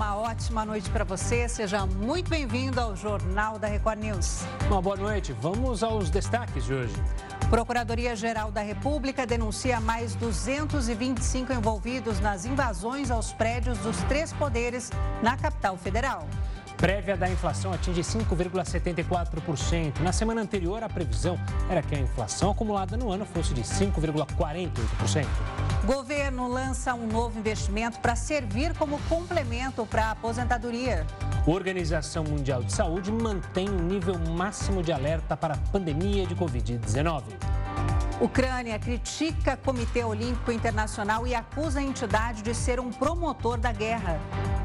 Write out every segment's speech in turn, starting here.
uma ótima noite para você. Seja muito bem-vindo ao Jornal da Record News. Uma boa noite. Vamos aos destaques de hoje. Procuradoria-Geral da República denuncia mais 225 envolvidos nas invasões aos prédios dos três poderes na capital federal. Prévia da inflação atinge 5,74%. Na semana anterior, a previsão era que a inflação acumulada no ano fosse de 5,48%. Governo lança um novo investimento para servir como complemento para a aposentadoria. Organização Mundial de Saúde mantém o um nível máximo de alerta para a pandemia de Covid-19. Ucrânia critica Comitê Olímpico Internacional e acusa a entidade de ser um promotor da guerra.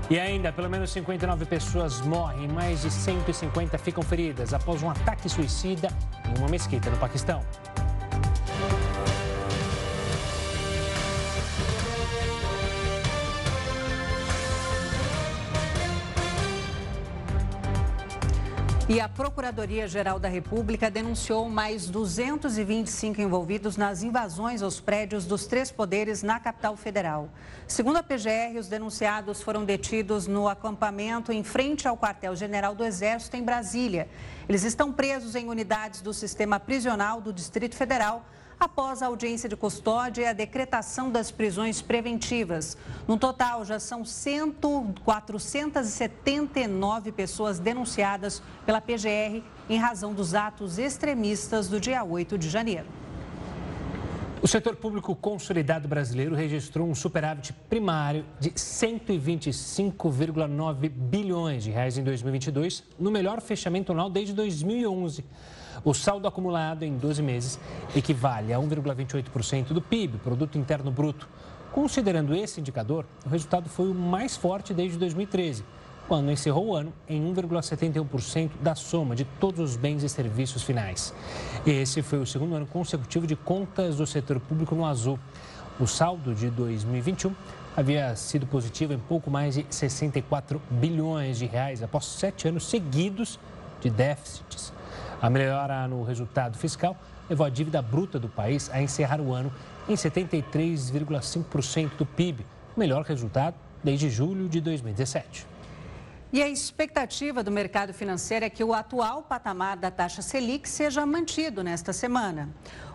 E ainda, pelo menos 59 pessoas morrem, mais de 150 ficam feridas após um ataque suicida em uma mesquita no Paquistão. E a Procuradoria-Geral da República denunciou mais 225 envolvidos nas invasões aos prédios dos três poderes na capital federal. Segundo a PGR, os denunciados foram detidos no acampamento em frente ao quartel-general do Exército em Brasília. Eles estão presos em unidades do sistema prisional do Distrito Federal após a audiência de custódia e a decretação das prisões preventivas. No total, já são 100, 479 pessoas denunciadas pela PGR em razão dos atos extremistas do dia 8 de janeiro. O setor público consolidado brasileiro registrou um superávit primário de 125,9 bilhões de reais em 2022, no melhor fechamento anual desde 2011. O saldo acumulado em 12 meses equivale a 1,28% do PIB, Produto Interno Bruto. Considerando esse indicador, o resultado foi o mais forte desde 2013, quando encerrou o ano em 1,71% da soma de todos os bens e serviços finais. Esse foi o segundo ano consecutivo de contas do setor público no azul. O saldo de 2021 havia sido positivo em pouco mais de 64 bilhões de reais após sete anos seguidos de déficits. A melhora no resultado fiscal levou a dívida bruta do país a encerrar o ano em 73,5% do PIB, melhor resultado desde julho de 2017. E a expectativa do mercado financeiro é que o atual patamar da taxa Selic seja mantido nesta semana.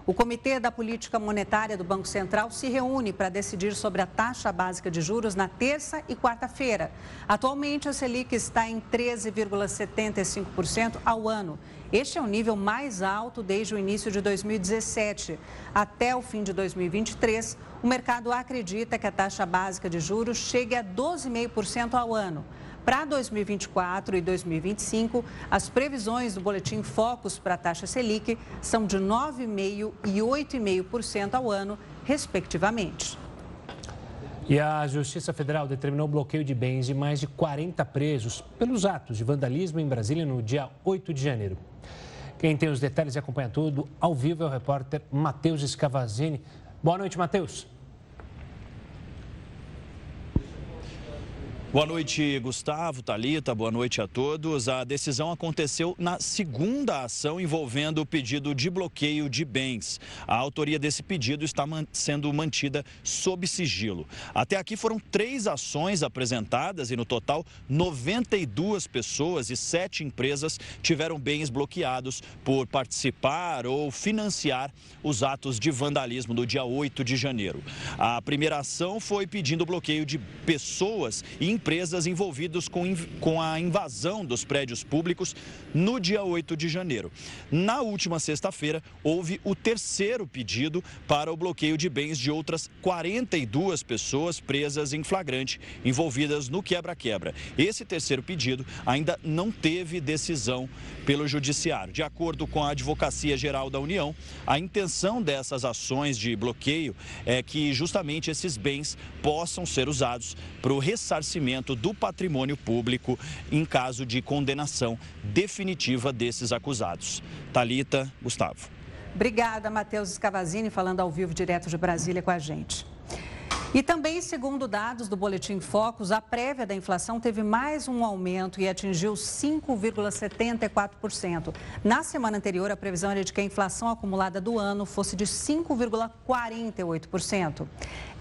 O Comitê da Política Monetária do Banco Central se reúne para decidir sobre a taxa básica de juros na terça e quarta-feira. Atualmente, a Selic está em 13,75% ao ano este é o nível mais alto desde o início de 2017. Até o fim de 2023, o mercado acredita que a taxa básica de juros chegue a 12,5% ao ano. Para 2024 e 2025, as previsões do Boletim Focus para a taxa Selic são de 9,5% e 8,5% ao ano, respectivamente. E a Justiça Federal determinou o bloqueio de bens de mais de 40 presos pelos atos de vandalismo em Brasília no dia 8 de janeiro. Quem tem os detalhes e acompanha tudo ao vivo é o repórter Matheus Scavazini. Boa noite, Matheus. Boa noite, Gustavo, Talita. Boa noite a todos. A decisão aconteceu na segunda ação envolvendo o pedido de bloqueio de bens. A autoria desse pedido está sendo mantida sob sigilo. Até aqui foram três ações apresentadas e, no total, 92 pessoas e sete empresas tiveram bens bloqueados por participar ou financiar os atos de vandalismo do dia 8 de janeiro. A primeira ação foi pedindo bloqueio de pessoas e empresas envolvidas com, com a invasão dos prédios públicos no dia 8 de janeiro. Na última sexta-feira, houve o terceiro pedido para o bloqueio de bens de outras 42 pessoas presas em flagrante, envolvidas no quebra-quebra. Esse terceiro pedido ainda não teve decisão pelo Judiciário. De acordo com a Advocacia Geral da União, a intenção dessas ações de bloqueio é que justamente esses bens possam ser usados para o ressarcimento do patrimônio público em caso de condenação definitiva desses acusados. Talita, Gustavo. Obrigada, Matheus Scavazini, falando ao vivo direto de Brasília com a gente. E também, segundo dados do Boletim Focus, a prévia da inflação teve mais um aumento e atingiu 5,74%. Na semana anterior, a previsão era de que a inflação acumulada do ano fosse de 5,48%.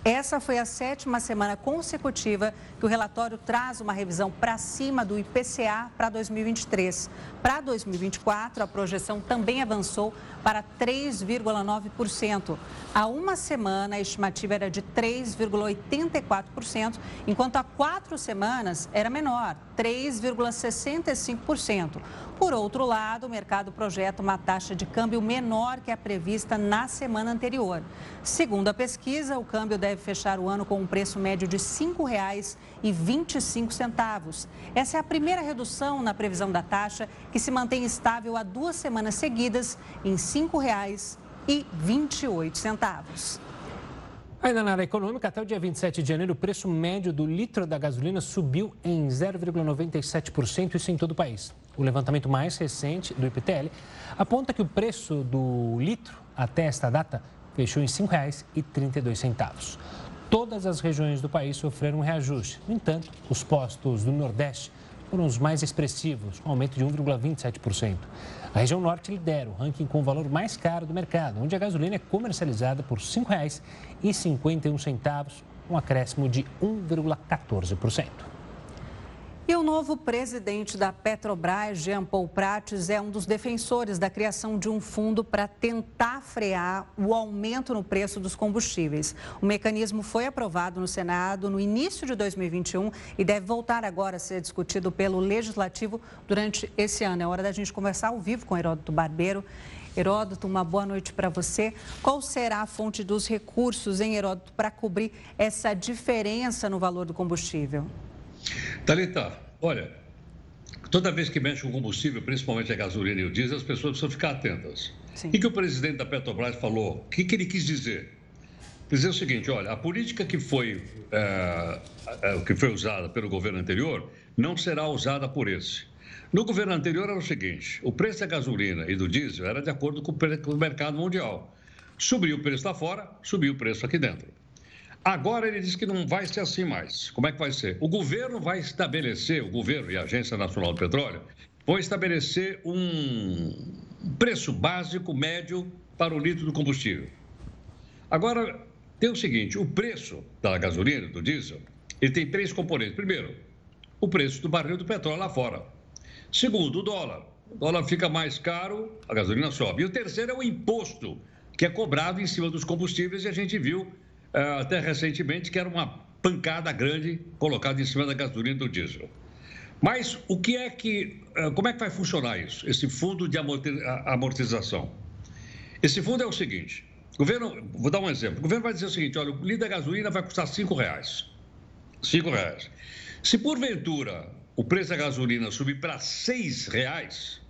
Essa foi a sétima semana consecutiva que o relatório traz uma revisão para cima do IPCA para 2023. Para 2024, a projeção também avançou para 3,9%. Há uma semana, a estimativa era de 3,84%, enquanto há quatro semanas era menor, 3,65%. Por outro lado, o mercado projeta uma taxa de câmbio menor que a prevista na semana anterior. Segundo a pesquisa, o câmbio deve fechar o ano com um preço médio de R$ 5,25. Essa é a primeira redução na previsão da taxa, que se mantém estável há duas semanas seguidas em 5,28. Ainda na área econômica, até o dia 27 de janeiro, o preço médio do litro da gasolina subiu em 0,97%, isso em todo o país. O levantamento mais recente do IPTL aponta que o preço do litro até esta data fechou em R$ 5,32. Todas as regiões do país sofreram um reajuste. No entanto, os postos do Nordeste foram os mais expressivos, com aumento de 1,27%. A região norte lidera o ranking com o valor mais caro do mercado, onde a gasolina é comercializada por R$ 5,51, um acréscimo de 1,14%. E o novo presidente da Petrobras, Jean Paul Prates, é um dos defensores da criação de um fundo para tentar frear o aumento no preço dos combustíveis. O mecanismo foi aprovado no Senado no início de 2021 e deve voltar agora a ser discutido pelo Legislativo durante esse ano. É hora da gente conversar ao vivo com Heródoto Barbeiro. Heródoto, uma boa noite para você. Qual será a fonte dos recursos, em Heródoto, para cobrir essa diferença no valor do combustível? Talita, olha, toda vez que mexe com combustível, principalmente a gasolina e o diesel, as pessoas precisam ficar atentas. Sim. O que, que o presidente da Petrobras falou? O que, que ele quis dizer? Dizer o seguinte, olha, a política que foi, é, que foi usada pelo governo anterior não será usada por esse. No governo anterior era o seguinte, o preço da gasolina e do diesel era de acordo com o mercado mundial. Subiu o preço lá fora, subiu o preço aqui dentro. Agora ele diz que não vai ser assim mais. Como é que vai ser? O governo vai estabelecer, o governo e a Agência Nacional do Petróleo, vão estabelecer um preço básico médio para o litro do combustível. Agora, tem o seguinte: o preço da gasolina, do diesel, ele tem três componentes. Primeiro, o preço do barril do petróleo lá fora. Segundo, o dólar. O dólar fica mais caro, a gasolina sobe. E o terceiro é o imposto, que é cobrado em cima dos combustíveis, e a gente viu até recentemente, que era uma pancada grande colocada em cima da gasolina e do diesel. Mas o que é que, é, como é que vai funcionar isso, esse fundo de amortização? Esse fundo é o seguinte, o governo, vou dar um exemplo, o governo vai dizer o seguinte, olha, o litro da gasolina vai custar cinco reais, cinco reais. Se porventura o preço da gasolina subir para seis reais,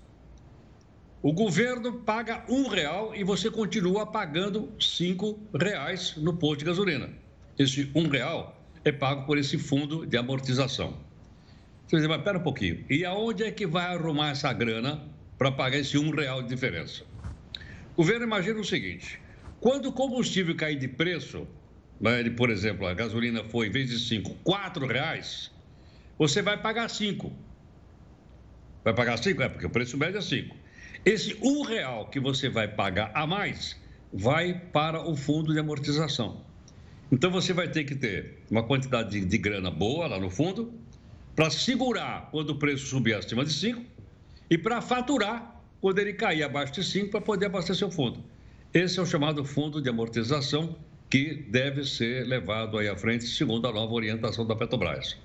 o governo paga um real e você continua pagando cinco reais no posto de gasolina. Esse um real é pago por esse fundo de amortização. Você dizer, mas pera um pouquinho. E aonde é que vai arrumar essa grana para pagar esse um real de diferença? O governo imagina o seguinte: quando o combustível cair de preço, né, por exemplo, a gasolina foi, em vez de cinco, quatro reais, você vai pagar cinco. Vai pagar cinco? É, porque o preço médio é cinco. Esse um real que você vai pagar a mais vai para o fundo de amortização. Então você vai ter que ter uma quantidade de, de grana boa lá no fundo para segurar quando o preço subir acima de 5 e para faturar quando ele cair abaixo de 5 para poder abastecer o fundo. Esse é o chamado fundo de amortização que deve ser levado aí à frente segundo a nova orientação da Petrobras.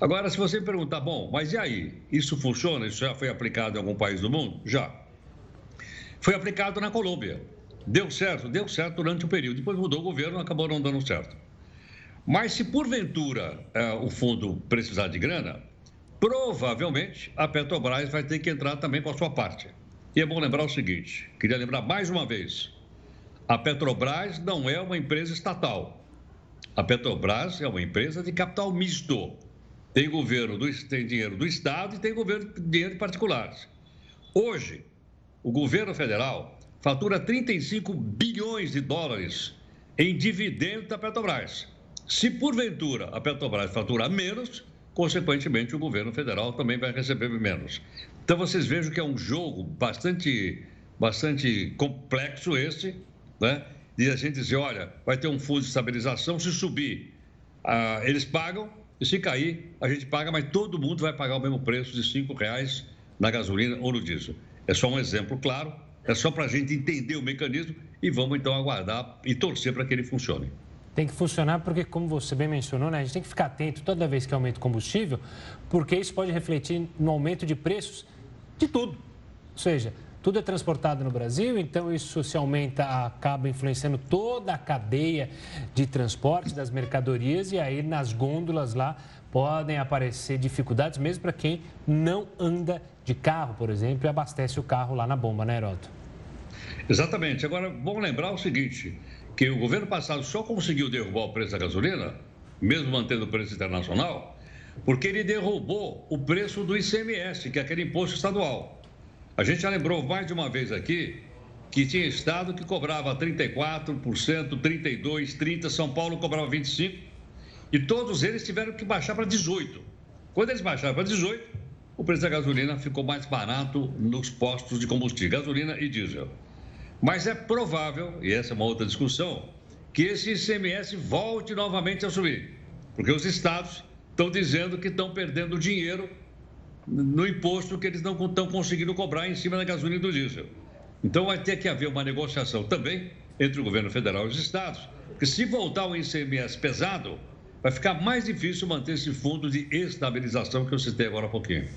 Agora, se você perguntar, bom, mas e aí? Isso funciona? Isso já foi aplicado em algum país do mundo? Já. Foi aplicado na Colômbia. Deu certo? Deu certo durante o período. Depois mudou o governo, acabou não dando certo. Mas se porventura é, o fundo precisar de grana, provavelmente a Petrobras vai ter que entrar também com a sua parte. E é bom lembrar o seguinte: queria lembrar mais uma vez: a Petrobras não é uma empresa estatal. A Petrobras é uma empresa de capital misto. Tem governo, do, tem dinheiro do Estado e tem governo dinheiro de particulares. Hoje, o governo federal fatura 35 bilhões de dólares em dividendos da Petrobras. Se porventura a Petrobras fatura menos, consequentemente o governo federal também vai receber menos. Então vocês vejam que é um jogo bastante, bastante complexo esse, né? de a gente dizer, olha, vai ter um fundo de estabilização, se subir, ah, eles pagam, e se cair, a gente paga, mas todo mundo vai pagar o mesmo preço de R$ reais na gasolina ou no diesel. É só um exemplo claro, é só para a gente entender o mecanismo e vamos então aguardar e torcer para que ele funcione. Tem que funcionar porque, como você bem mencionou, né, a gente tem que ficar atento toda vez que aumenta o combustível, porque isso pode refletir no aumento de preços de tudo. Ou seja, tudo é transportado no Brasil, então isso se aumenta, acaba influenciando toda a cadeia de transporte das mercadorias e aí nas gôndolas lá podem aparecer dificuldades, mesmo para quem não anda de carro, por exemplo, e abastece o carro lá na bomba, né, Heroto? Exatamente. Agora, bom lembrar o seguinte, que o governo passado só conseguiu derrubar o preço da gasolina, mesmo mantendo o preço internacional, porque ele derrubou o preço do ICMS, que é aquele imposto estadual. A gente já lembrou mais de uma vez aqui que tinha estado que cobrava 34%, 32%, 30%, São Paulo cobrava 25%, e todos eles tiveram que baixar para 18%. Quando eles baixaram para 18%, o preço da gasolina ficou mais barato nos postos de combustível, gasolina e diesel. Mas é provável, e essa é uma outra discussão, que esse ICMS volte novamente a subir, porque os estados estão dizendo que estão perdendo dinheiro no imposto que eles não estão conseguindo cobrar em cima da gasolina e do diesel. Então vai ter que haver uma negociação também entre o governo federal e os estados, porque se voltar o ICMS pesado, vai ficar mais difícil manter esse fundo de estabilização que eu citei agora há pouquinho.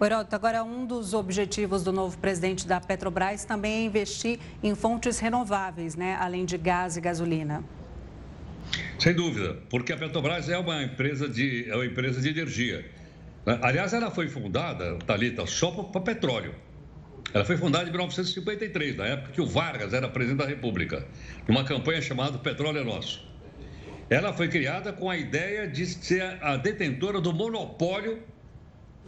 Heroto, agora um dos objetivos do novo presidente da Petrobras também é investir em fontes renováveis, né? além de gás e gasolina. Sem dúvida, porque a Petrobras é uma empresa de, é uma empresa de energia. Né? Aliás, ela foi fundada, Talita, só para petróleo. Ela foi fundada em 1953, na época que o Vargas era presidente da República, numa campanha chamada Petróleo é Nosso. Ela foi criada com a ideia de ser a detentora do monopólio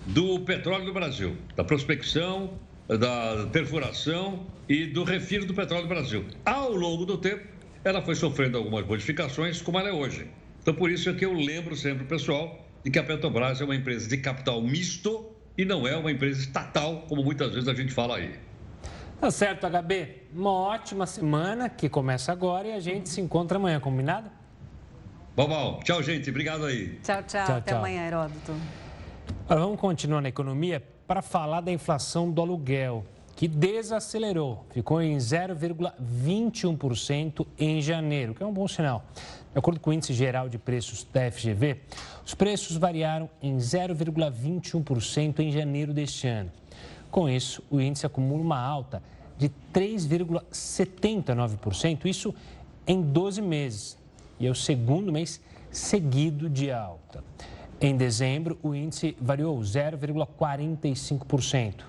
do petróleo do Brasil, da prospecção, da perfuração e do refino do petróleo do Brasil. Ao longo do tempo, ela foi sofrendo algumas modificações, como ela é hoje. Então, por isso é que eu lembro sempre pessoal de que a Petrobras é uma empresa de capital misto e não é uma empresa estatal, como muitas vezes a gente fala aí. Tá certo, HB. Uma ótima semana que começa agora e a gente se encontra amanhã, combinado? Bom, bom. Tchau, gente. Obrigado aí. Tchau, tchau. tchau Até tchau. amanhã, Heródoto. Agora vamos continuar na economia para falar da inflação do aluguel, que desacelerou, ficou em 0,21% em janeiro, que é um bom sinal. De acordo com o Índice Geral de Preços da FGV, os preços variaram em 0,21% em janeiro deste ano. Com isso, o índice acumula uma alta de 3,79%, isso em 12 meses, e é o segundo mês seguido de alta. Em dezembro, o índice variou 0,45%.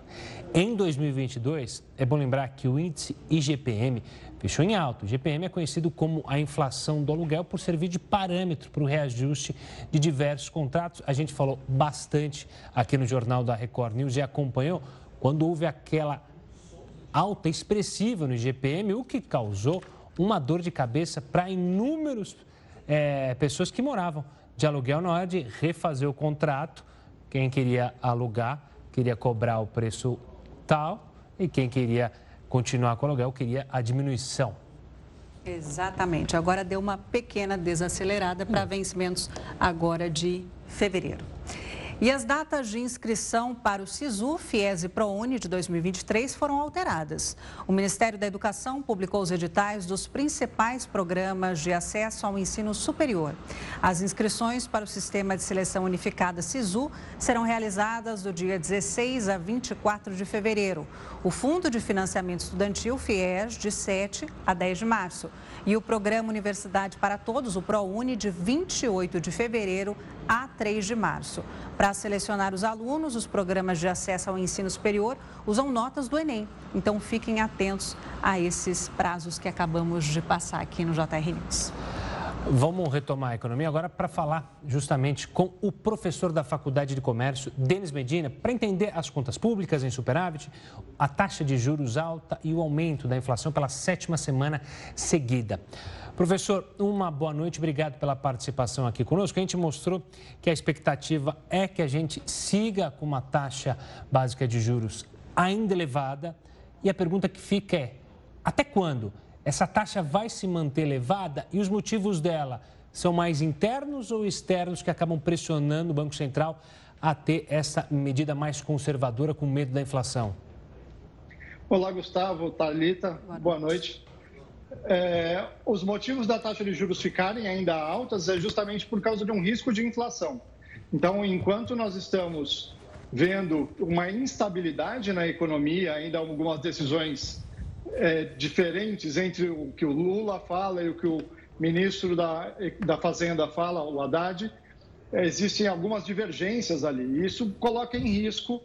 Em 2022, é bom lembrar que o índice IGPM fechou em alto. O GPM é conhecido como a inflação do aluguel por servir de parâmetro para o reajuste de diversos contratos. A gente falou bastante aqui no Jornal da Record News e acompanhou quando houve aquela alta expressiva no IGPM, o que causou uma dor de cabeça para inúmeras é, pessoas que moravam de aluguel na hora de refazer o contrato. Quem queria alugar queria cobrar o preço tal e quem queria continuar com o aluguel, queria a diminuição. Exatamente. Agora deu uma pequena desacelerada para vencimentos agora de fevereiro. E as datas de inscrição para o SISU, FIES e ProUni de 2023 foram alteradas. O Ministério da Educação publicou os editais dos principais programas de acesso ao ensino superior. As inscrições para o Sistema de Seleção Unificada SISU serão realizadas do dia 16 a 24 de fevereiro. O Fundo de Financiamento Estudantil, FIES, de 7 a 10 de março. E o Programa Universidade para Todos, o ProUni, de 28 de fevereiro a 3 de março. Para selecionar os alunos, os programas de acesso ao ensino superior usam notas do Enem. Então fiquem atentos a esses prazos que acabamos de passar aqui no JR News. Vamos retomar a economia agora para falar justamente com o professor da Faculdade de Comércio, Denis Medina, para entender as contas públicas em superávit, a taxa de juros alta e o aumento da inflação pela sétima semana seguida. Professor, uma boa noite, obrigado pela participação aqui conosco. A gente mostrou que a expectativa é que a gente siga com uma taxa básica de juros ainda elevada. E a pergunta que fica é: até quando essa taxa vai se manter elevada e os motivos dela são mais internos ou externos que acabam pressionando o Banco Central a ter essa medida mais conservadora com medo da inflação? Olá, Gustavo, Talita, boa, noite. É, os motivos da taxa de juros ficarem ainda altas é justamente por causa de um risco de inflação. Então, enquanto nós estamos vendo uma instabilidade na economia, ainda algumas decisões é, diferentes entre o que o Lula fala e o que o ministro da, da Fazenda fala, o Haddad, é, existem algumas divergências ali. Isso coloca em risco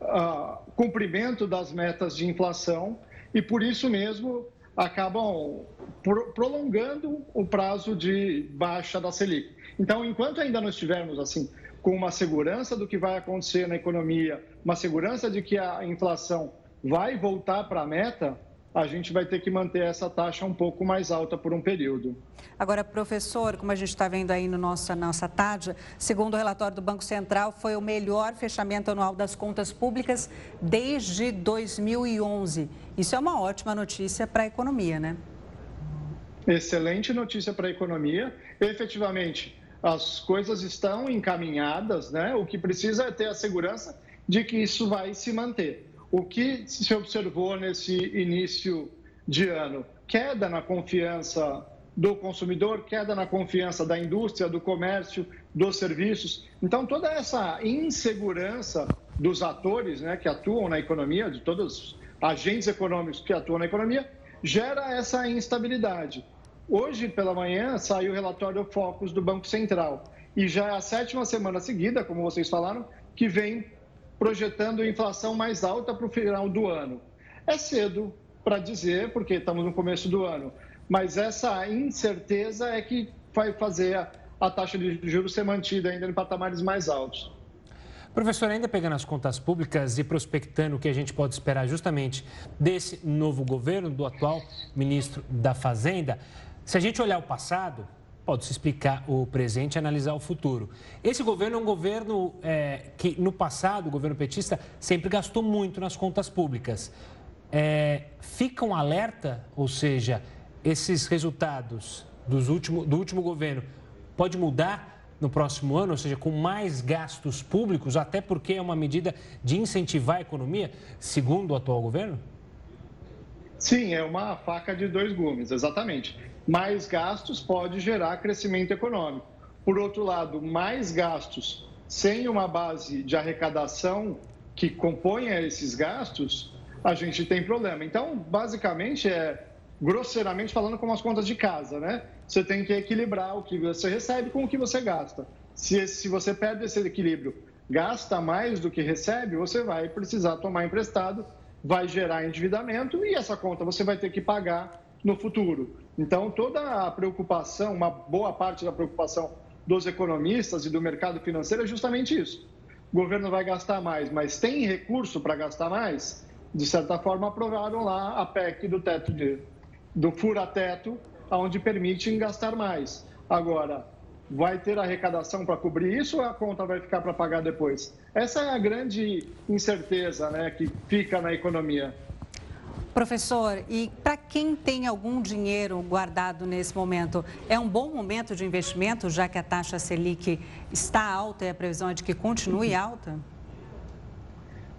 o uh, cumprimento das metas de inflação e, por isso mesmo, acabam prolongando o prazo de baixa da Selic. Então, enquanto ainda não estivermos assim com uma segurança do que vai acontecer na economia, uma segurança de que a inflação vai voltar para a meta, a gente vai ter que manter essa taxa um pouco mais alta por um período. Agora, professor, como a gente está vendo aí no nossa, nossa tarde, segundo o relatório do Banco Central, foi o melhor fechamento anual das contas públicas desde 2011. Isso é uma ótima notícia para a economia, né? Excelente notícia para a economia. Efetivamente, as coisas estão encaminhadas, né? O que precisa é ter a segurança de que isso vai se manter. O que se observou nesse início de ano? Queda na confiança do consumidor, queda na confiança da indústria, do comércio, dos serviços. Então, toda essa insegurança dos atores né, que atuam na economia, de todos os agentes econômicos que atuam na economia, gera essa instabilidade. Hoje, pela manhã, saiu o relatório Focus do Banco Central. E já é a sétima semana seguida, como vocês falaram, que vem projetando inflação mais alta para o final do ano. É cedo para dizer, porque estamos no começo do ano, mas essa incerteza é que vai fazer a, a taxa de juros ser mantida ainda em patamares mais altos. Professor, ainda pegando as contas públicas e prospectando o que a gente pode esperar justamente desse novo governo, do atual ministro da Fazenda, se a gente olhar o passado, pode-se explicar o presente e analisar o futuro. Esse governo é um governo é, que, no passado, o governo petista sempre gastou muito nas contas públicas. É, fica um alerta, ou seja, esses resultados dos último, do último governo pode mudar no próximo ano, ou seja, com mais gastos públicos, até porque é uma medida de incentivar a economia, segundo o atual governo? Sim, é uma faca de dois gumes, exatamente mais gastos pode gerar crescimento econômico. Por outro lado, mais gastos sem uma base de arrecadação que componha esses gastos, a gente tem problema. Então, basicamente, é grosseiramente falando como as contas de casa, né? Você tem que equilibrar o que você recebe com o que você gasta. Se, se você perde esse equilíbrio, gasta mais do que recebe, você vai precisar tomar emprestado, vai gerar endividamento e essa conta você vai ter que pagar no futuro. Então, toda a preocupação, uma boa parte da preocupação dos economistas e do mercado financeiro é justamente isso. O governo vai gastar mais, mas tem recurso para gastar mais? De certa forma, aprovaram lá a PEC do teto de, do fura-teto, onde permite gastar mais. Agora, vai ter arrecadação para cobrir isso ou a conta vai ficar para pagar depois? Essa é a grande incerteza né, que fica na economia. Professor, e para quem tem algum dinheiro guardado nesse momento, é um bom momento de investimento, já que a taxa Selic está alta e a previsão é de que continue alta?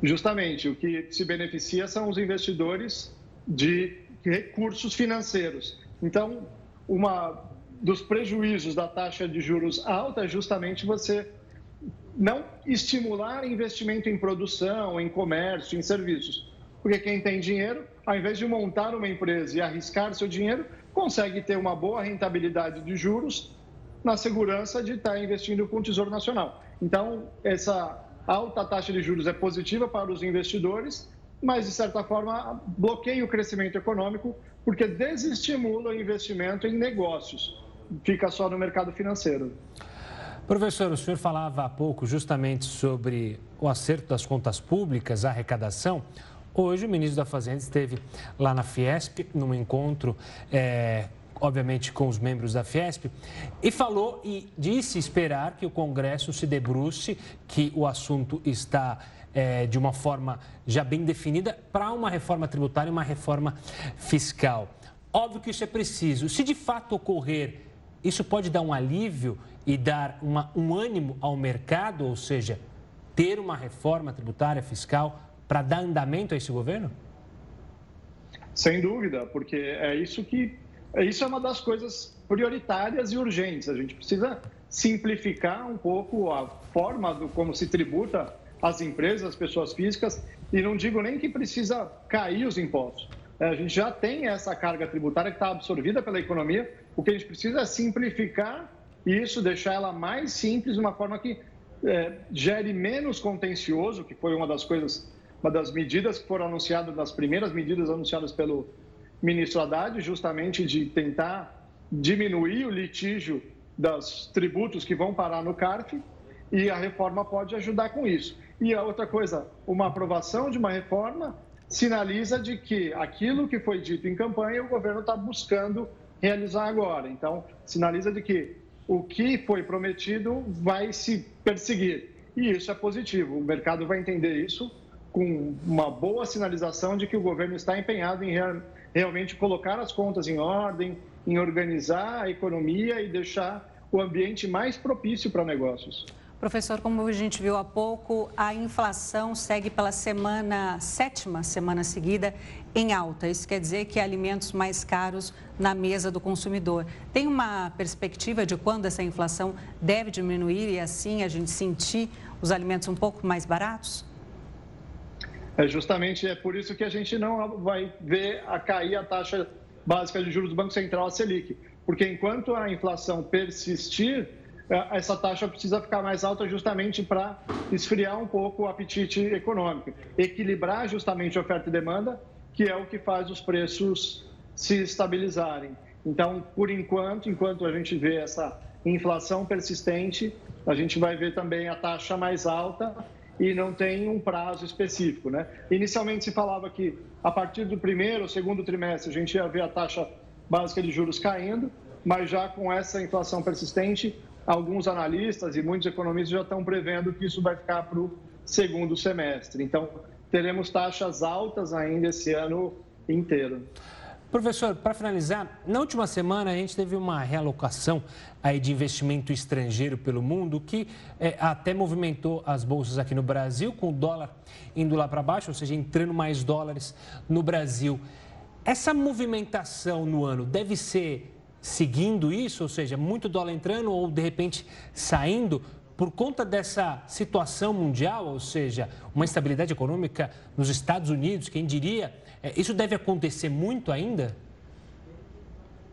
Justamente, o que se beneficia são os investidores de recursos financeiros. Então, uma dos prejuízos da taxa de juros alta é justamente você não estimular investimento em produção, em comércio, em serviços. Porque quem tem dinheiro ao invés de montar uma empresa e arriscar seu dinheiro, consegue ter uma boa rentabilidade de juros na segurança de estar investindo com o Tesouro Nacional. Então, essa alta taxa de juros é positiva para os investidores, mas, de certa forma, bloqueia o crescimento econômico porque desestimula o investimento em negócios. Fica só no mercado financeiro. Professor, o senhor falava há pouco justamente sobre o acerto das contas públicas, a arrecadação. Hoje, o ministro da Fazenda esteve lá na Fiesp, num encontro, é, obviamente, com os membros da Fiesp, e falou e disse esperar que o Congresso se debruce, que o assunto está é, de uma forma já bem definida para uma reforma tributária e uma reforma fiscal. Óbvio que isso é preciso. Se de fato ocorrer, isso pode dar um alívio e dar uma, um ânimo ao mercado, ou seja, ter uma reforma tributária fiscal para dar andamento a esse governo? Sem dúvida, porque é isso que é, isso é uma das coisas prioritárias e urgentes. A gente precisa simplificar um pouco a forma do como se tributa as empresas, as pessoas físicas, e não digo nem que precisa cair os impostos. É, a gente já tem essa carga tributária que está absorvida pela economia. O que a gente precisa é simplificar isso, deixar ela mais simples, de uma forma que é, gere menos contencioso, que foi uma das coisas, uma das medidas que foram anunciadas, das primeiras medidas anunciadas pelo ministro Haddad, justamente de tentar diminuir o litígio dos tributos que vão parar no CARF, e a reforma pode ajudar com isso. E a outra coisa, uma aprovação de uma reforma sinaliza de que aquilo que foi dito em campanha o governo está buscando realizar agora. Então, sinaliza de que o que foi prometido vai se perseguir. E isso é positivo. O mercado vai entender isso com uma boa sinalização de que o governo está empenhado em realmente colocar as contas em ordem, em organizar a economia e deixar o ambiente mais propício para negócios. Professor, como a gente viu há pouco, a inflação segue pela semana, sétima semana seguida, em alta. Isso quer dizer que alimentos mais caros na mesa do consumidor. Tem uma perspectiva de quando essa inflação deve diminuir e assim a gente sentir os alimentos um pouco mais baratos? É justamente é por isso que a gente não vai ver a cair a taxa básica de juros do Banco Central, a Selic. Porque enquanto a inflação persistir, é, essa taxa precisa ficar mais alta justamente para esfriar um pouco o apetite econômico, equilibrar justamente oferta e demanda, que é o que faz os preços se estabilizarem. Então, por enquanto, enquanto a gente vê essa inflação persistente, a gente vai ver também a taxa mais alta e não tem um prazo específico, né? Inicialmente se falava que a partir do primeiro ou segundo trimestre a gente ia ver a taxa básica de juros caindo, mas já com essa inflação persistente, alguns analistas e muitos economistas já estão prevendo que isso vai ficar para o segundo semestre. Então, teremos taxas altas ainda esse ano inteiro. Professor, para finalizar, na última semana a gente teve uma realocação aí de investimento estrangeiro pelo mundo que é, até movimentou as bolsas aqui no Brasil, com o dólar indo lá para baixo, ou seja, entrando mais dólares no Brasil. Essa movimentação no ano deve ser seguindo isso, ou seja, muito dólar entrando ou de repente saindo por conta dessa situação mundial, ou seja, uma estabilidade econômica nos Estados Unidos, quem diria, isso deve acontecer muito ainda?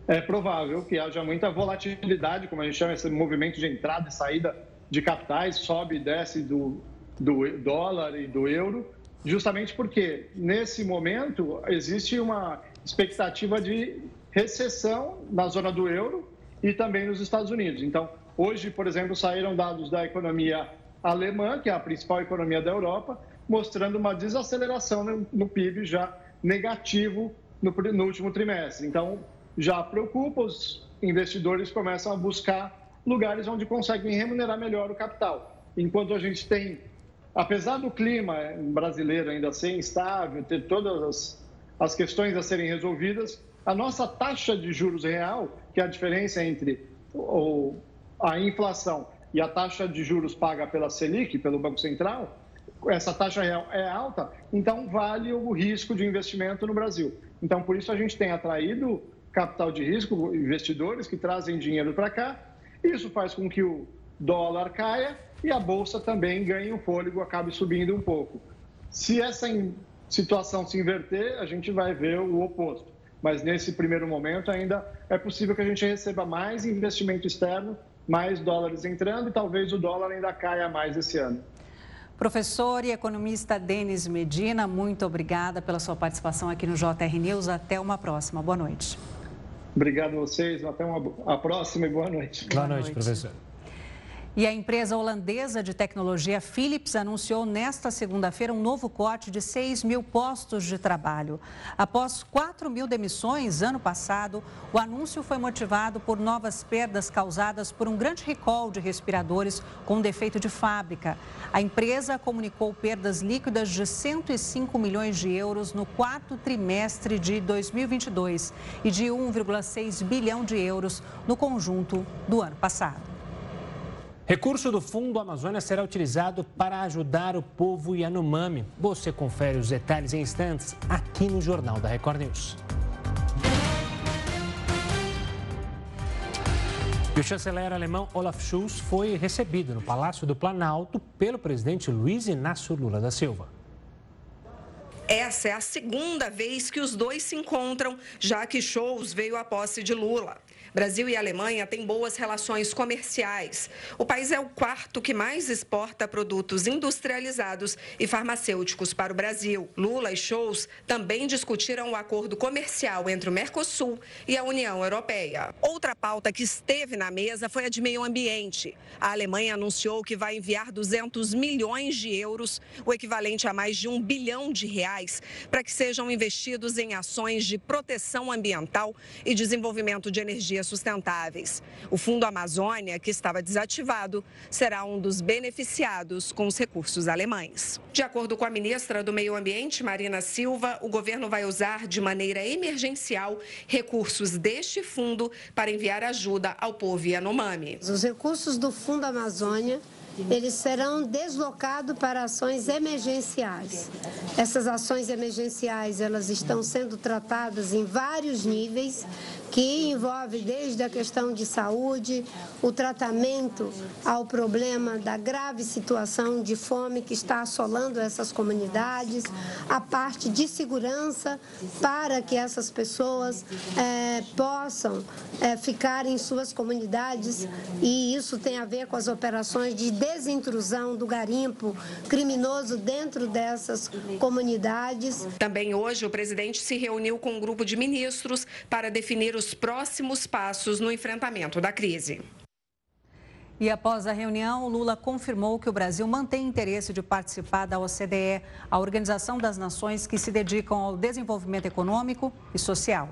É provável que haja muita volatilidade, como a gente chama esse movimento de entrada e saída de capitais, sobe e desce do, do dólar e do euro, justamente porque nesse momento existe uma expectativa de recessão na zona do euro e também nos Estados Unidos. Então, hoje, por exemplo, saíram dados da economia alemã, que é a principal economia da Europa, mostrando uma desaceleração no PIB já negativo no, no último trimestre. Então, já preocupa, os investidores começam a buscar lugares onde conseguem remunerar melhor o capital. Enquanto a gente tem, apesar do clima brasileiro ainda ser instável, ter todas as, as questões a serem resolvidas, a nossa taxa de juros real, que é a diferença entre o, a inflação e a taxa de juros paga pela Selic, pelo Banco Central, essa taxa real é alta, então vale o risco de investimento no Brasil. Então, por isso a gente tem atraído capital de risco, investidores que trazem dinheiro para cá. Isso faz com que o dólar caia e a bolsa também ganhe um fôlego, acabe subindo um pouco. Se essa situação se inverter, a gente vai ver o oposto mas nesse primeiro momento ainda é possível que a gente receba mais investimento externo, mais dólares entrando e talvez o dólar ainda caia mais esse ano. Professor e economista Denis Medina, muito obrigada pela sua participação aqui no JR News. Até uma próxima. Boa noite. Obrigado a vocês. Até uma, a próxima e boa noite. Boa, boa noite, noite, professor. E a empresa holandesa de tecnologia Philips anunciou nesta segunda-feira um novo corte de 6 mil postos de trabalho. Após 4 mil demissões ano passado, o anúncio foi motivado por novas perdas causadas por um grande recall de respiradores com defeito de fábrica. A empresa comunicou perdas líquidas de 105 milhões de euros no quarto trimestre de 2022 e de 1,6 bilhão de euros no conjunto do ano passado. Recurso do Fundo Amazônia será utilizado para ajudar o povo Yanomami. Você confere os detalhes em instantes aqui no Jornal da Record News. E o chanceler alemão Olaf Scholz foi recebido no Palácio do Planalto pelo presidente Luiz Inácio Lula da Silva. Essa é a segunda vez que os dois se encontram, já que Scholz veio à posse de Lula. Brasil e Alemanha têm boas relações comerciais. O país é o quarto que mais exporta produtos industrializados e farmacêuticos para o Brasil. Lula e Scholz também discutiram o acordo comercial entre o Mercosul e a União Europeia. Outra pauta que esteve na mesa foi a de meio ambiente. A Alemanha anunciou que vai enviar 200 milhões de euros, o equivalente a mais de um bilhão de reais, para que sejam investidos em ações de proteção ambiental e desenvolvimento de sustentáveis. O Fundo Amazônia, que estava desativado, será um dos beneficiados com os recursos alemães. De acordo com a ministra do Meio Ambiente, Marina Silva, o governo vai usar de maneira emergencial recursos deste fundo para enviar ajuda ao povo Yanomami. Os recursos do Fundo Amazônia eles serão deslocados para ações emergenciais. Essas ações emergenciais, elas estão sendo tratadas em vários níveis, que envolve desde a questão de saúde, o tratamento ao problema da grave situação de fome que está assolando essas comunidades, a parte de segurança para que essas pessoas é, possam é, ficar em suas comunidades e isso tem a ver com as operações de desintrusão do garimpo criminoso dentro dessas comunidades. Também hoje o presidente se reuniu com um grupo de ministros para definir os próximos passos no enfrentamento da crise. E após a reunião, Lula confirmou que o Brasil mantém interesse de participar da OCDE, a Organização das Nações que se dedicam ao desenvolvimento econômico e social.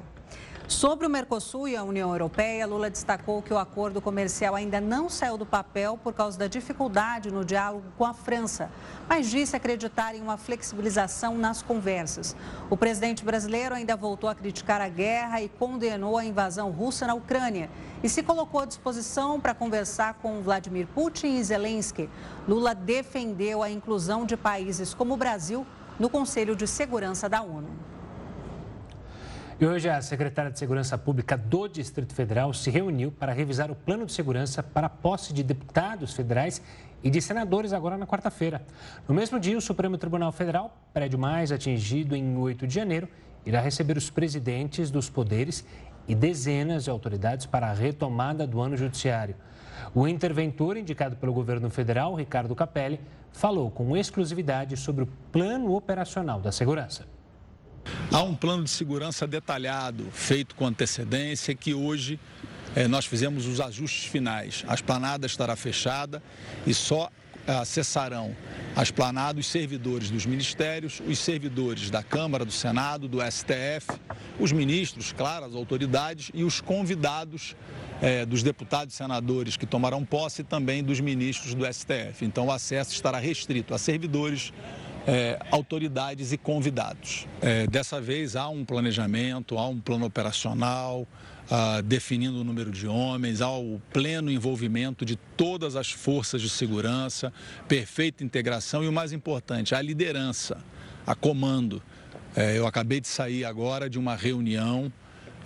Sobre o Mercosul e a União Europeia, Lula destacou que o acordo comercial ainda não saiu do papel por causa da dificuldade no diálogo com a França, mas disse acreditar em uma flexibilização nas conversas. O presidente brasileiro ainda voltou a criticar a guerra e condenou a invasão russa na Ucrânia e se colocou à disposição para conversar com Vladimir Putin e Zelensky. Lula defendeu a inclusão de países como o Brasil no Conselho de Segurança da ONU. E hoje a secretária de Segurança Pública do Distrito Federal se reuniu para revisar o plano de segurança para a posse de deputados federais e de senadores agora na quarta-feira. No mesmo dia, o Supremo Tribunal Federal, prédio mais atingido em 8 de janeiro, irá receber os presidentes dos poderes e dezenas de autoridades para a retomada do ano judiciário. O interventor indicado pelo governo federal, Ricardo Capelli, falou com exclusividade sobre o plano operacional da segurança. Há um plano de segurança detalhado, feito com antecedência, que hoje eh, nós fizemos os ajustes finais. A esplanada estará fechada e só acessarão a esplanada os servidores dos ministérios, os servidores da Câmara, do Senado, do STF, os ministros, claro, as autoridades e os convidados eh, dos deputados e senadores que tomarão posse e também dos ministros do STF. Então o acesso estará restrito a servidores, é, autoridades e convidados. É, dessa vez há um planejamento, há um plano operacional, ah, definindo o número de homens, há o pleno envolvimento de todas as forças de segurança, perfeita integração e o mais importante, a liderança, a comando. É, eu acabei de sair agora de uma reunião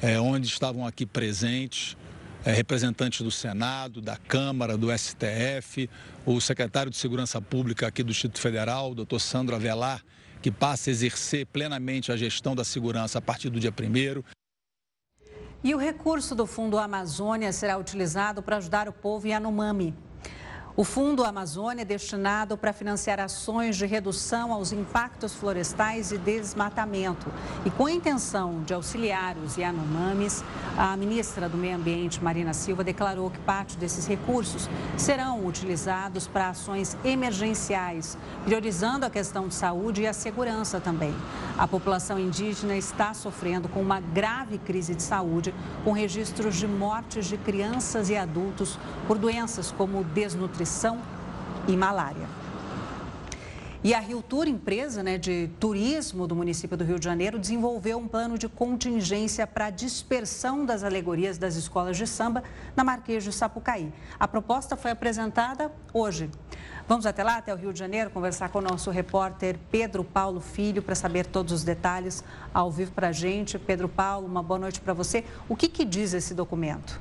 é, onde estavam aqui presentes é, representantes do Senado, da Câmara, do STF, o secretário de Segurança Pública aqui do Distrito Federal, doutor Sandro Avelar, que passa a exercer plenamente a gestão da segurança a partir do dia 1 E o recurso do Fundo Amazônia será utilizado para ajudar o povo Yanomami. O Fundo Amazônia é destinado para financiar ações de redução aos impactos florestais e desmatamento. E com a intenção de auxiliar os Yanomamis, a ministra do Meio Ambiente, Marina Silva, declarou que parte desses recursos serão utilizados para ações emergenciais, priorizando a questão de saúde e a segurança também. A população indígena está sofrendo com uma grave crise de saúde, com registros de mortes de crianças e adultos por doenças como desnutrição nutrição e malária. E a Rio Tour, empresa né, de turismo do município do Rio de Janeiro, desenvolveu um plano de contingência para dispersão das alegorias das escolas de samba na Marquês de Sapucaí. A proposta foi apresentada hoje. Vamos até lá, até o Rio de Janeiro, conversar com o nosso repórter Pedro Paulo Filho para saber todos os detalhes ao vivo para a gente. Pedro Paulo, uma boa noite para você. O que, que diz esse documento?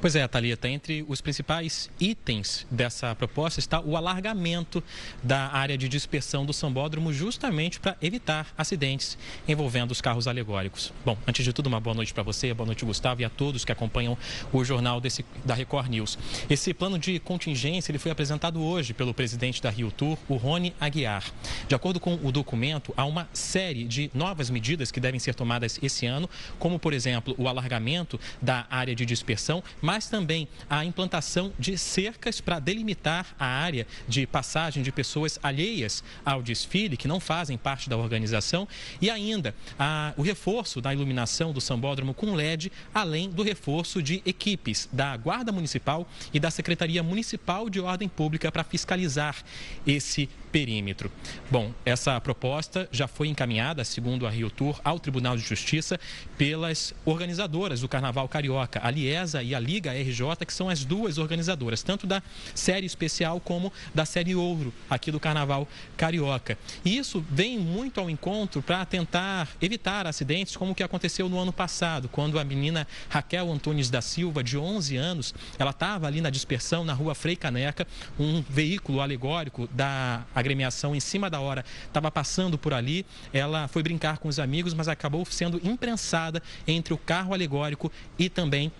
Pois é, Thalita, entre os principais itens dessa proposta está o alargamento da área de dispersão do sambódromo, justamente para evitar acidentes envolvendo os carros alegóricos. Bom, antes de tudo, uma boa noite para você, boa noite, Gustavo, e a todos que acompanham o jornal desse, da Record News. Esse plano de contingência ele foi apresentado hoje pelo presidente da Rio Tour, o Rony Aguiar. De acordo com o documento, há uma série de novas medidas que devem ser tomadas esse ano, como, por exemplo, o alargamento da área de dispersão, mas também a implantação de cercas para delimitar a área de passagem de pessoas alheias ao desfile, que não fazem parte da organização, e ainda a, o reforço da iluminação do sambódromo com LED, além do reforço de equipes da Guarda Municipal e da Secretaria Municipal de Ordem Pública para fiscalizar esse perímetro. Bom, essa proposta já foi encaminhada, segundo a Rio Tour, ao Tribunal de Justiça pelas organizadoras do Carnaval Carioca, a Liesa e a Liga RJ, que são as duas organizadoras, tanto da série especial como da série Ouro, aqui do Carnaval Carioca. E isso vem muito ao encontro para tentar evitar acidentes como o que aconteceu no ano passado, quando a menina Raquel Antunes da Silva, de 11 anos, ela estava ali na dispersão na rua Frei Caneca, um veículo alegórico da agremiação em cima da hora estava passando por ali. Ela foi brincar com os amigos, mas acabou sendo imprensada entre o carro alegórico e também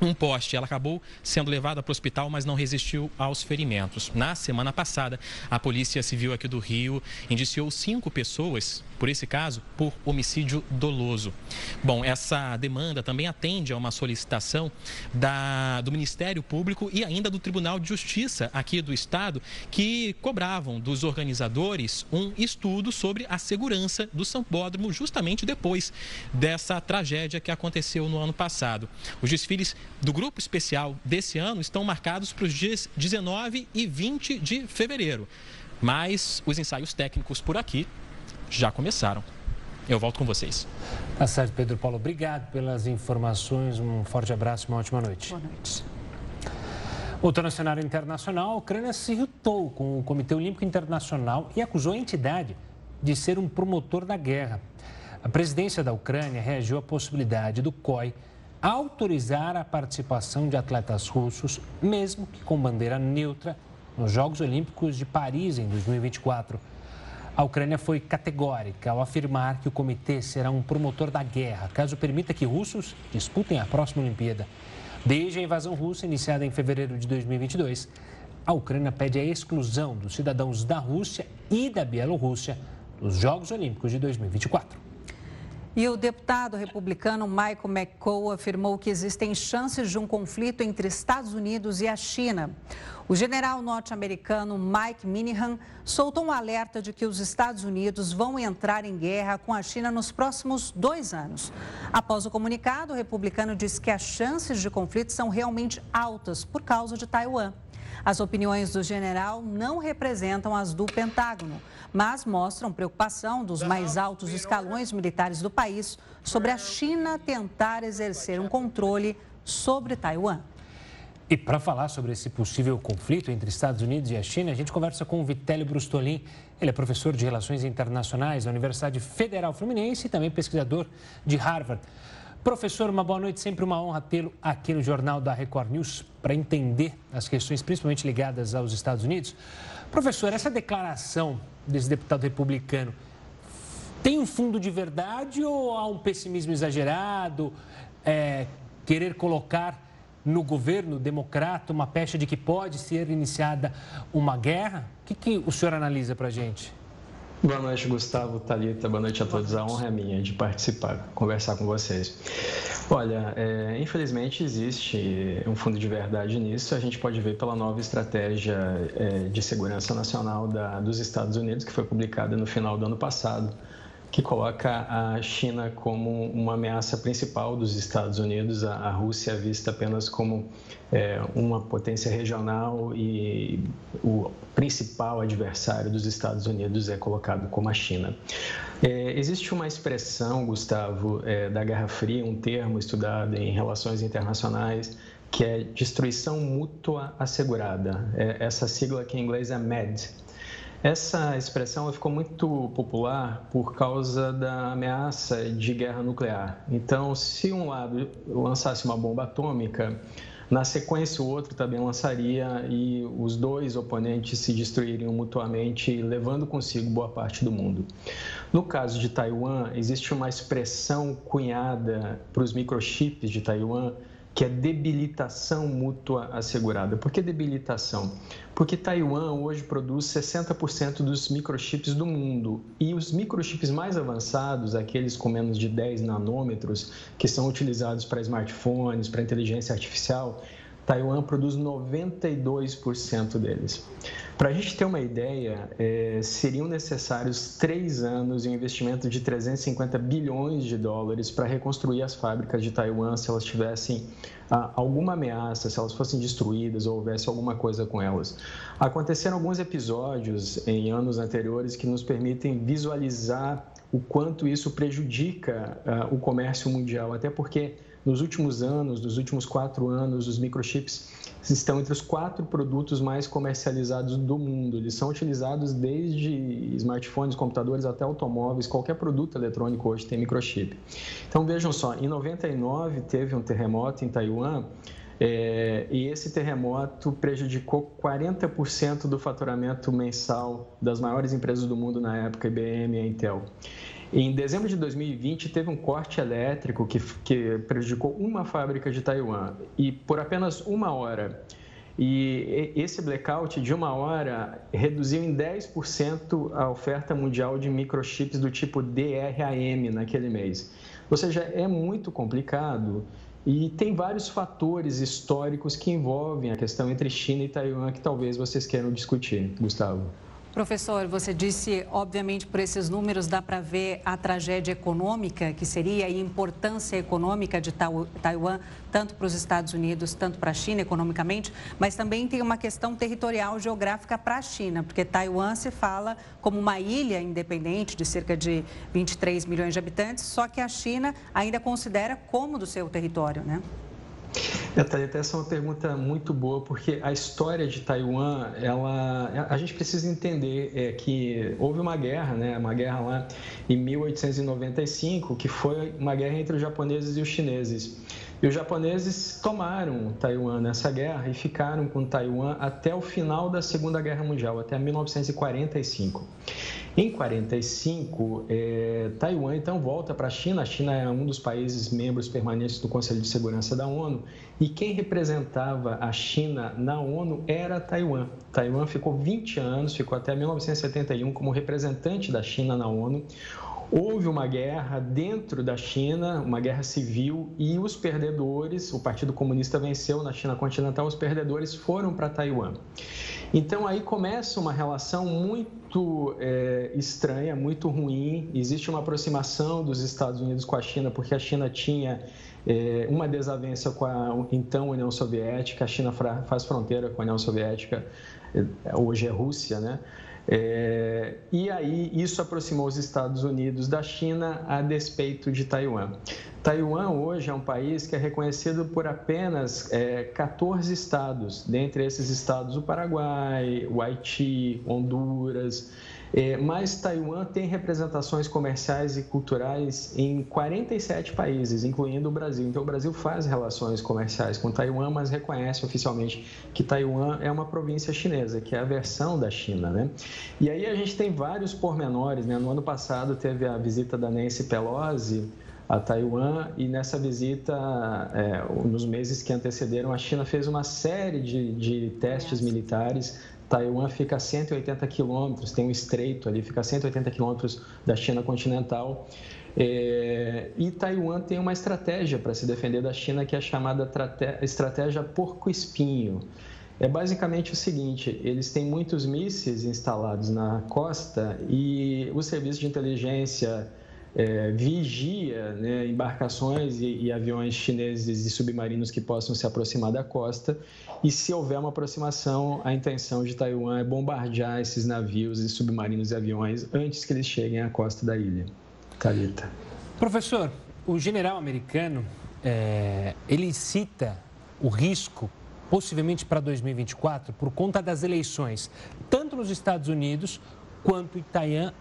um poste. Ela acabou sendo levada para o hospital, mas não resistiu aos ferimentos. Na semana passada, a Polícia Civil aqui do Rio indiciou cinco pessoas por esse caso, por homicídio doloso. Bom, essa demanda também atende a uma solicitação da, do Ministério Público e ainda do Tribunal de Justiça aqui do Estado, que cobravam dos organizadores um estudo sobre a segurança do Sambódromo justamente depois dessa tragédia que aconteceu no ano passado. Os desfiles do grupo especial desse ano estão marcados para os dias 19 e 20 de fevereiro. Mas os ensaios técnicos por aqui já começaram. Eu volto com vocês. Tá certo, Pedro Paulo. Obrigado pelas informações. Um forte abraço e uma ótima noite. Boa noite. Voltando ao cenário internacional, a Ucrânia se irritou com o Comitê Olímpico Internacional e acusou a entidade de ser um promotor da guerra. A presidência da Ucrânia reagiu à possibilidade do COI autorizar a participação de atletas russos, mesmo que com bandeira neutra, nos Jogos Olímpicos de Paris em 2024. A Ucrânia foi categórica ao afirmar que o comitê será um promotor da guerra, caso permita que russos disputem a próxima Olimpíada. Desde a invasão russa, iniciada em fevereiro de 2022, a Ucrânia pede a exclusão dos cidadãos da Rússia e da Bielorrússia dos Jogos Olímpicos de 2024. E o deputado republicano Michael McCall afirmou que existem chances de um conflito entre Estados Unidos e a China. O general norte-americano Mike Minihan soltou um alerta de que os Estados Unidos vão entrar em guerra com a China nos próximos dois anos. Após o comunicado, o republicano disse que as chances de conflito são realmente altas por causa de Taiwan. As opiniões do general não representam as do Pentágono, mas mostram preocupação dos mais altos escalões militares do país sobre a China tentar exercer um controle sobre Taiwan. E para falar sobre esse possível conflito entre Estados Unidos e a China, a gente conversa com o Vitélio Brustolin. Ele é professor de Relações Internacionais da Universidade Federal Fluminense e também pesquisador de Harvard. Professor, uma boa noite, sempre uma honra tê-lo aqui no Jornal da Record News para entender as questões principalmente ligadas aos Estados Unidos. Professor, essa declaração desse deputado republicano tem um fundo de verdade ou há um pessimismo exagerado, é, querer colocar no governo democrata uma pecha de que pode ser iniciada uma guerra? O que, que o senhor analisa para a gente? Boa noite, Gustavo, Talita. Boa noite a todos. A honra é minha de participar, conversar com vocês. Olha, é, infelizmente existe um fundo de verdade nisso. A gente pode ver pela nova estratégia é, de segurança nacional da, dos Estados Unidos, que foi publicada no final do ano passado que coloca a China como uma ameaça principal dos Estados Unidos, a, Rússia é vista apenas como é, uma potência regional e o principal adversário dos Estados Unidos é colocado como a China. É, existe uma expressão, Gustavo, é, da Guerra Fria, um termo estudado em relações internacionais, que é destruição mútua assegurada. É, essa sigla que em inglês é MAD essa expressão ficou muito popular por causa da ameaça de guerra nuclear. Então, se um lado lançasse uma bomba atômica, na sequência o outro também lançaria e os dois oponentes se destruiriam mutuamente, levando consigo boa parte do mundo. No caso de Taiwan, existe uma expressão cunhada para os microchips de Taiwan que é debilitação mútua assegurada. Por que debilitação? Porque Taiwan hoje produz 60% dos microchips do mundo e os microchips mais avançados, aqueles com menos de 10 nanômetros, que são utilizados para smartphones, para inteligência artificial, Taiwan produz 92% deles. Para a gente ter uma ideia, é, seriam necessários três anos e um investimento de 350 bilhões de dólares para reconstruir as fábricas de Taiwan se elas tivessem ah, alguma ameaça, se elas fossem destruídas ou houvesse alguma coisa com elas. Aconteceram alguns episódios em anos anteriores que nos permitem visualizar o quanto isso prejudica ah, o comércio mundial, até porque nos últimos anos, nos últimos quatro anos, os microchips estão entre os quatro produtos mais comercializados do mundo. Eles são utilizados desde smartphones, computadores até automóveis. Qualquer produto eletrônico hoje tem microchip. Então vejam só, em 99 teve um terremoto em Taiwan. É, e esse terremoto prejudicou 40% do faturamento mensal das maiores empresas do mundo na época, IBM e Intel. Em dezembro de 2020, teve um corte elétrico que, que prejudicou uma fábrica de Taiwan e por apenas uma hora. E esse blackout de uma hora reduziu em 10% a oferta mundial de microchips do tipo DRAM naquele mês. Ou seja, é muito complicado e tem vários fatores históricos que envolvem a questão entre China e Taiwan que talvez vocês queiram discutir, Gustavo. Professor, você disse, obviamente, por esses números dá para ver a tragédia econômica que seria e a importância econômica de Taiwan, tanto para os Estados Unidos, tanto para a China economicamente, mas também tem uma questão territorial geográfica para a China, porque Taiwan se fala como uma ilha independente de cerca de 23 milhões de habitantes, só que a China ainda considera como do seu território, né? É, Thalita, essa é uma pergunta muito boa, porque a história de Taiwan, ela, a gente precisa entender é, que houve uma guerra, né, uma guerra lá em 1895, que foi uma guerra entre os japoneses e os chineses. E os japoneses tomaram Taiwan nessa guerra e ficaram com Taiwan até o final da Segunda Guerra Mundial, até 1945. Em 45, é, Taiwan então volta para a China. A China é um dos países membros permanentes do Conselho de Segurança da ONU e quem representava a China na ONU era Taiwan. Taiwan ficou 20 anos, ficou até 1971 como representante da China na ONU. Houve uma guerra dentro da China, uma guerra civil, e os perdedores, o Partido Comunista venceu na China continental, os perdedores foram para Taiwan. Então aí começa uma relação muito é, estranha, muito ruim. Existe uma aproximação dos Estados Unidos com a China, porque a China tinha é, uma desavença com a então União Soviética. A China faz fronteira com a União Soviética, é, hoje é Rússia, né? É, e aí isso aproximou os Estados Unidos da China a despeito de Taiwan. Taiwan hoje é um país que é reconhecido por apenas é, 14 estados, dentre esses estados o Paraguai, o Haiti, Honduras. É, mas Taiwan tem representações comerciais e culturais em 47 países, incluindo o Brasil. Então, o Brasil faz relações comerciais com Taiwan, mas reconhece oficialmente que Taiwan é uma província chinesa, que é a versão da China. Né? E aí a gente tem vários pormenores. Né? No ano passado teve a visita da Nancy Pelosi a Taiwan e nessa visita, é, nos meses que antecederam, a China fez uma série de, de testes militares. Taiwan fica a 180 quilômetros, tem um estreito ali, fica a 180 quilômetros da China continental. É, e Taiwan tem uma estratégia para se defender da China que é chamada estratégia porco-espinho. É basicamente o seguinte: eles têm muitos mísseis instalados na costa e o serviço de inteligência é, vigia né, embarcações e, e, aviões chineses e submarinos que possam se aproximar da costa. E se houver uma aproximação, a intenção de Taiwan é bombardear esses navios e submarinos e aviões antes que eles cheguem à costa da ilha. Talita. Professor, o general americano é, ele cita o risco possivelmente para 2024 por conta das eleições, tanto nos Estados Unidos quanto em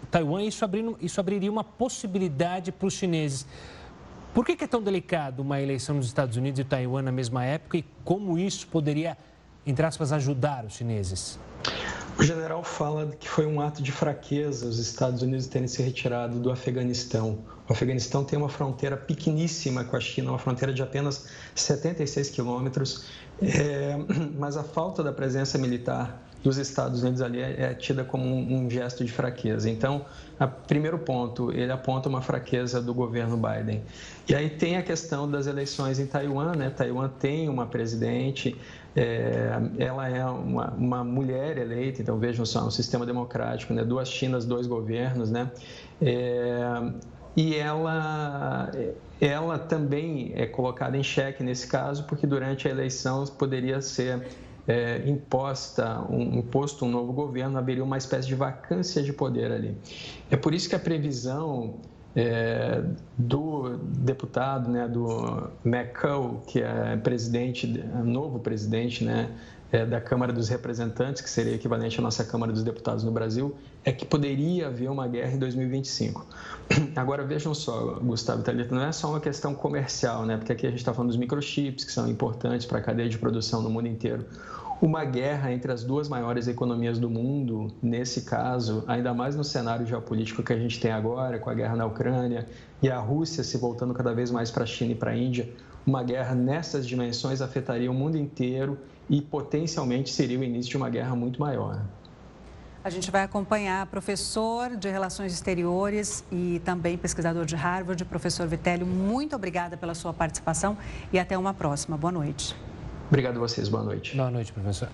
Taiwan. Isso, abrindo, isso abriria uma possibilidade para os chineses. Por que, que é tão delicado uma eleição nos Estados Unidos e Taiwan na mesma época e como isso poderia, entre aspas, ajudar os chineses? O general fala que foi um ato de fraqueza os Estados Unidos terem se retirado do Afeganistão. O Afeganistão tem uma fronteira pequeníssima com a China, uma fronteira de apenas 76 quilômetros, é, mas a falta da presença militar dos Estados Unidos ali é, é tida como um, um, gesto de fraqueza. Então, a, primeiro ponto, ele aponta uma fraqueza do governo Biden. E aí tem a questão das eleições em Taiwan, né? Taiwan tem uma presidente, é, ela é uma, uma, mulher eleita, então vejam só, um sistema democrático, né? Duas Chinas, dois governos, né? É, e ela, ela também é colocada em xeque nesse caso, porque durante a eleição poderia ser é, imposta, um, imposto um novo governo, haveria uma espécie de vacância de poder ali. É por isso que a previsão é, do deputado, né, do McCall, que é presidente, novo presidente, né, é, da Câmara dos Representantes, que seria equivalente à nossa Câmara dos Deputados no Brasil, é que poderia haver uma guerra em 2025. Agora vejam só, Gustavo Thalita, não é só uma questão comercial, né? Porque aqui a gente está falando dos microchips, que são importantes para a cadeia de produção no mundo inteiro. Uma guerra entre as duas maiores economias do mundo, nesse caso, ainda mais no cenário geopolítico que a gente tem agora, com a guerra na Ucrânia e a Rússia se voltando cada vez mais para a China e para a Índia, uma guerra nessas dimensões afetaria o mundo inteiro e potencialmente seria o início de uma guerra muito maior. A gente vai acompanhar professor de Relações Exteriores e também pesquisador de Harvard, professor Vitélio. Muito obrigada pela sua participação e até uma próxima. Boa noite. Obrigado a vocês. Boa noite. Boa noite, professor.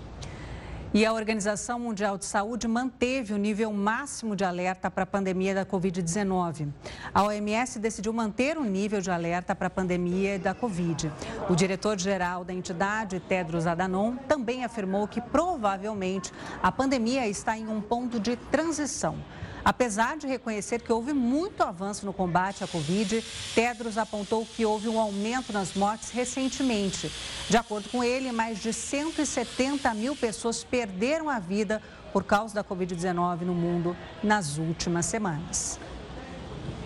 E a Organização Mundial de Saúde manteve o nível máximo de alerta para a pandemia da Covid-19. A OMS decidiu manter o nível de alerta para a pandemia da Covid. O diretor-geral da entidade, Tedros Adhanom, também afirmou que provavelmente a pandemia está em um ponto de transição Apesar de reconhecer que houve muito avanço no combate à Covid, Tedros apontou que houve um aumento nas mortes recentemente. De acordo com ele, mais de 170 mil pessoas perderam a vida por causa da Covid-19 no mundo nas últimas semanas.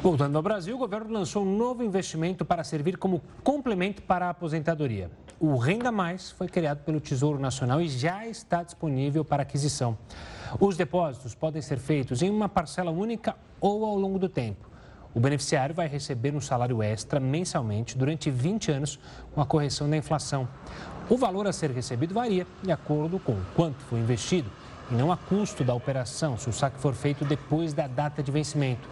Voltando ao Brasil, o governo lançou um novo investimento para servir como complemento para a aposentadoria. O Renda Mais foi criado pelo Tesouro Nacional e já está disponível para aquisição. Os depósitos podem ser feitos em uma parcela única ou ao longo do tempo. O beneficiário vai receber um salário extra mensalmente durante 20 anos com a correção da inflação. O valor a ser recebido varia de acordo com quanto foi investido e não a custo da operação, se o saque for feito depois da data de vencimento.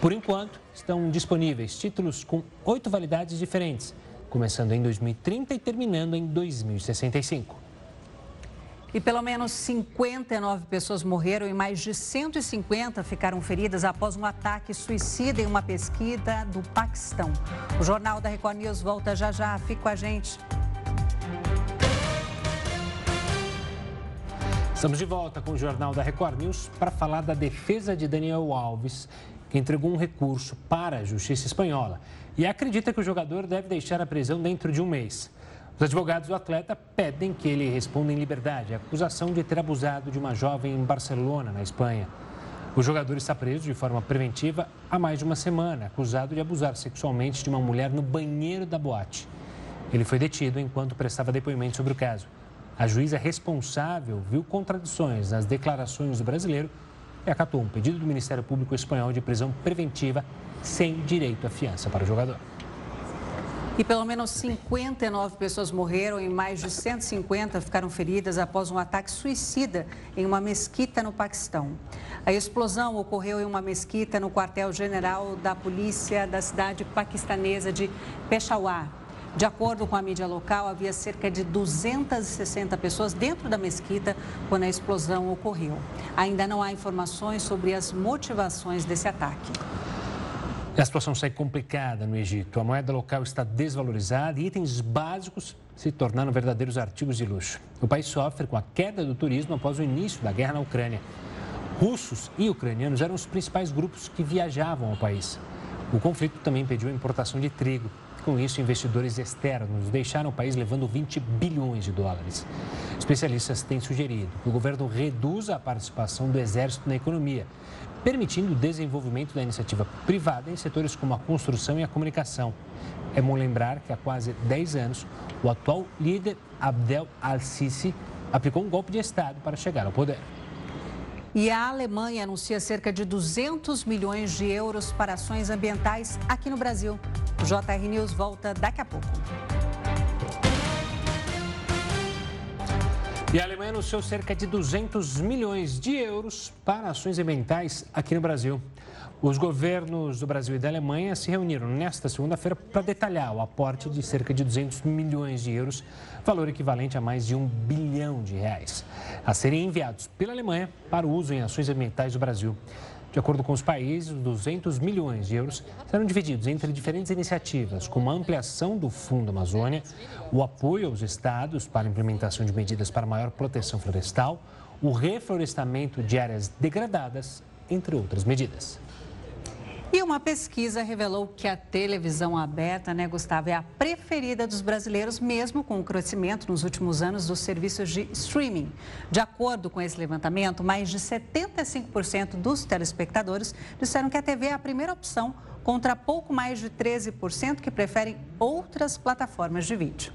Por enquanto, estão disponíveis títulos com oito validades diferentes, começando em 2030 e terminando em 2065. E pelo menos 59 pessoas morreram e mais de 150 ficaram feridas após um ataque suicida em uma pesquisa do Paquistão. O Jornal da Record News volta já já. Fique com a gente. Estamos de volta com o Jornal da Record News para falar da defesa de Daniel Alves, que entregou um recurso para a Justiça Espanhola e acredita que o jogador deve deixar a prisão dentro de um mês. Os advogados do atleta pedem que ele responda em liberdade a acusação de ter abusado de uma jovem em Barcelona, na Espanha. O jogador está preso de forma preventiva há mais de uma semana, acusado de abusar sexualmente de uma mulher no banheiro da boate. Ele foi detido enquanto prestava depoimento sobre o caso. A juíza responsável viu contradições nas declarações do brasileiro e acatou um pedido do Ministério Público Espanhol de prisão preventiva sem direito à fiança para o jogador. E pelo menos 59 pessoas morreram e mais de 150 ficaram feridas após um ataque suicida em uma mesquita no Paquistão. A explosão ocorreu em uma mesquita no quartel-general da polícia da cidade paquistanesa de Peshawar. De acordo com a mídia local, havia cerca de 260 pessoas dentro da mesquita quando a explosão ocorreu. Ainda não há informações sobre as motivações desse ataque. A situação segue complicada no Egito. A moeda local está desvalorizada e itens básicos se tornaram verdadeiros artigos de luxo. O país sofre com a queda do turismo após o início da guerra na Ucrânia. Russos e ucranianos eram os principais grupos que viajavam ao país. O conflito também impediu a importação de trigo. Com isso, investidores externos deixaram o país levando 20 bilhões de dólares. Especialistas têm sugerido que o governo reduza a participação do exército na economia permitindo o desenvolvimento da iniciativa privada em setores como a construção e a comunicação. É bom lembrar que há quase 10 anos, o atual líder Abdel al-Sisi aplicou um golpe de Estado para chegar ao poder. E a Alemanha anuncia cerca de 200 milhões de euros para ações ambientais aqui no Brasil. O JR News volta daqui a pouco. E a Alemanha anunciou cerca de 200 milhões de euros para ações ambientais aqui no Brasil. Os governos do Brasil e da Alemanha se reuniram nesta segunda-feira para detalhar o aporte de cerca de 200 milhões de euros, valor equivalente a mais de um bilhão de reais, a serem enviados pela Alemanha para o uso em ações ambientais do Brasil. De acordo com os países, 200 milhões de euros serão divididos entre diferentes iniciativas, como a ampliação do Fundo Amazônia, o apoio aos estados para a implementação de medidas para maior proteção florestal, o reflorestamento de áreas degradadas, entre outras medidas. E uma pesquisa revelou que a televisão aberta, né, Gustavo, é a preferida dos brasileiros, mesmo com o crescimento nos últimos anos dos serviços de streaming. De acordo com esse levantamento, mais de 75% dos telespectadores disseram que a TV é a primeira opção, contra pouco mais de 13% que preferem outras plataformas de vídeo.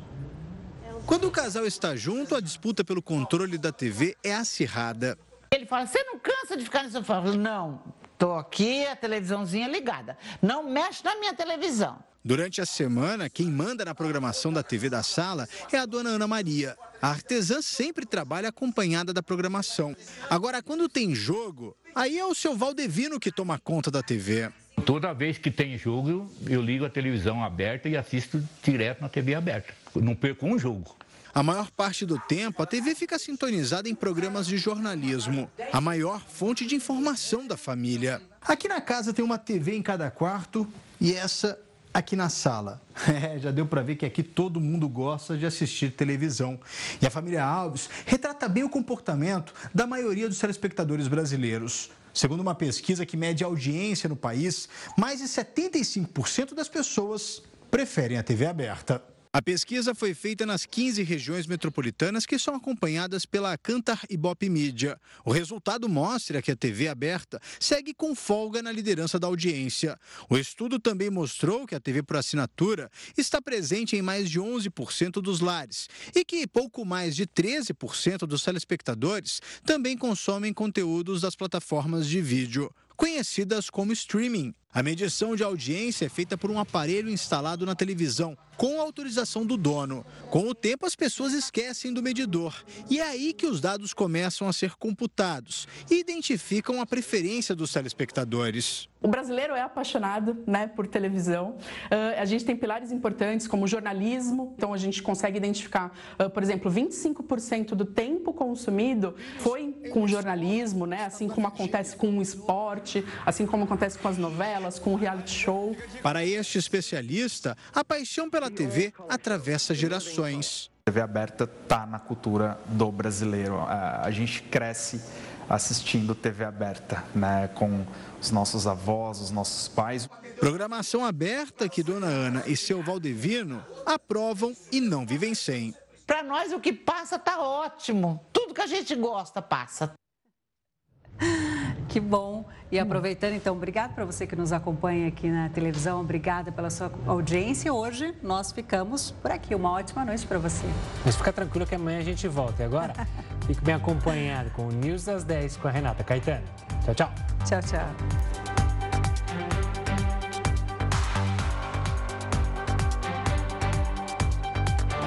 Quando o casal está junto, a disputa pelo controle da TV é acirrada. Ele fala: Você não cansa de ficar no sofá? Eu falo, não, Estou aqui, a televisãozinha ligada. Não mexe na minha televisão. Durante a semana, quem manda na programação da TV da sala é a dona Ana Maria. A artesã sempre trabalha acompanhada da programação. Agora, quando tem jogo, aí é o seu Valdevino que toma conta da TV. Toda vez que tem jogo, eu ligo a televisão aberta e assisto direto na TV aberta. Não perco um jogo. A maior parte do tempo, a TV fica sintonizada em programas de jornalismo, a maior fonte de informação da família. Aqui na casa tem uma TV em cada quarto e essa aqui na sala. É, já deu para ver que aqui todo mundo gosta de assistir televisão. E a família Alves retrata bem o comportamento da maioria dos telespectadores brasileiros. Segundo uma pesquisa que mede audiência no país, mais de 75% das pessoas preferem a TV aberta. A pesquisa foi feita nas 15 regiões metropolitanas que são acompanhadas pela Cantar Ibope Mídia. O resultado mostra que a TV aberta segue com folga na liderança da audiência. O estudo também mostrou que a TV por assinatura está presente em mais de 11% dos lares e que pouco mais de 13% dos telespectadores também consomem conteúdos das plataformas de vídeo conhecidas como streaming. A medição de audiência é feita por um aparelho instalado na televisão, com autorização do dono. Com o tempo, as pessoas esquecem do medidor. E é aí que os dados começam a ser computados e identificam a preferência dos telespectadores. O brasileiro é apaixonado né, por televisão. Uh, a gente tem pilares importantes como jornalismo, então a gente consegue identificar, uh, por exemplo, 25% do tempo consumido foi com jornalismo, né, assim como acontece com o esporte, assim como acontece com as novelas, com o reality show. Para este especialista, a paixão pela TV atravessa gerações. A TV aberta está na cultura do brasileiro. A gente cresce assistindo TV aberta, né, com os nossos avós, os nossos pais. Programação aberta que Dona Ana e seu Valdevino aprovam e não vivem sem. Para nós o que passa tá ótimo. Tudo que a gente gosta passa. Que bom. E aproveitando, então, obrigado para você que nos acompanha aqui na televisão, obrigada pela sua audiência. Hoje nós ficamos por aqui. Uma ótima noite para você. Mas fica tranquilo que amanhã a gente volta. E agora, Fique bem acompanhado com o News das 10 com a Renata Caetano. Tchau, tchau. Tchau, tchau.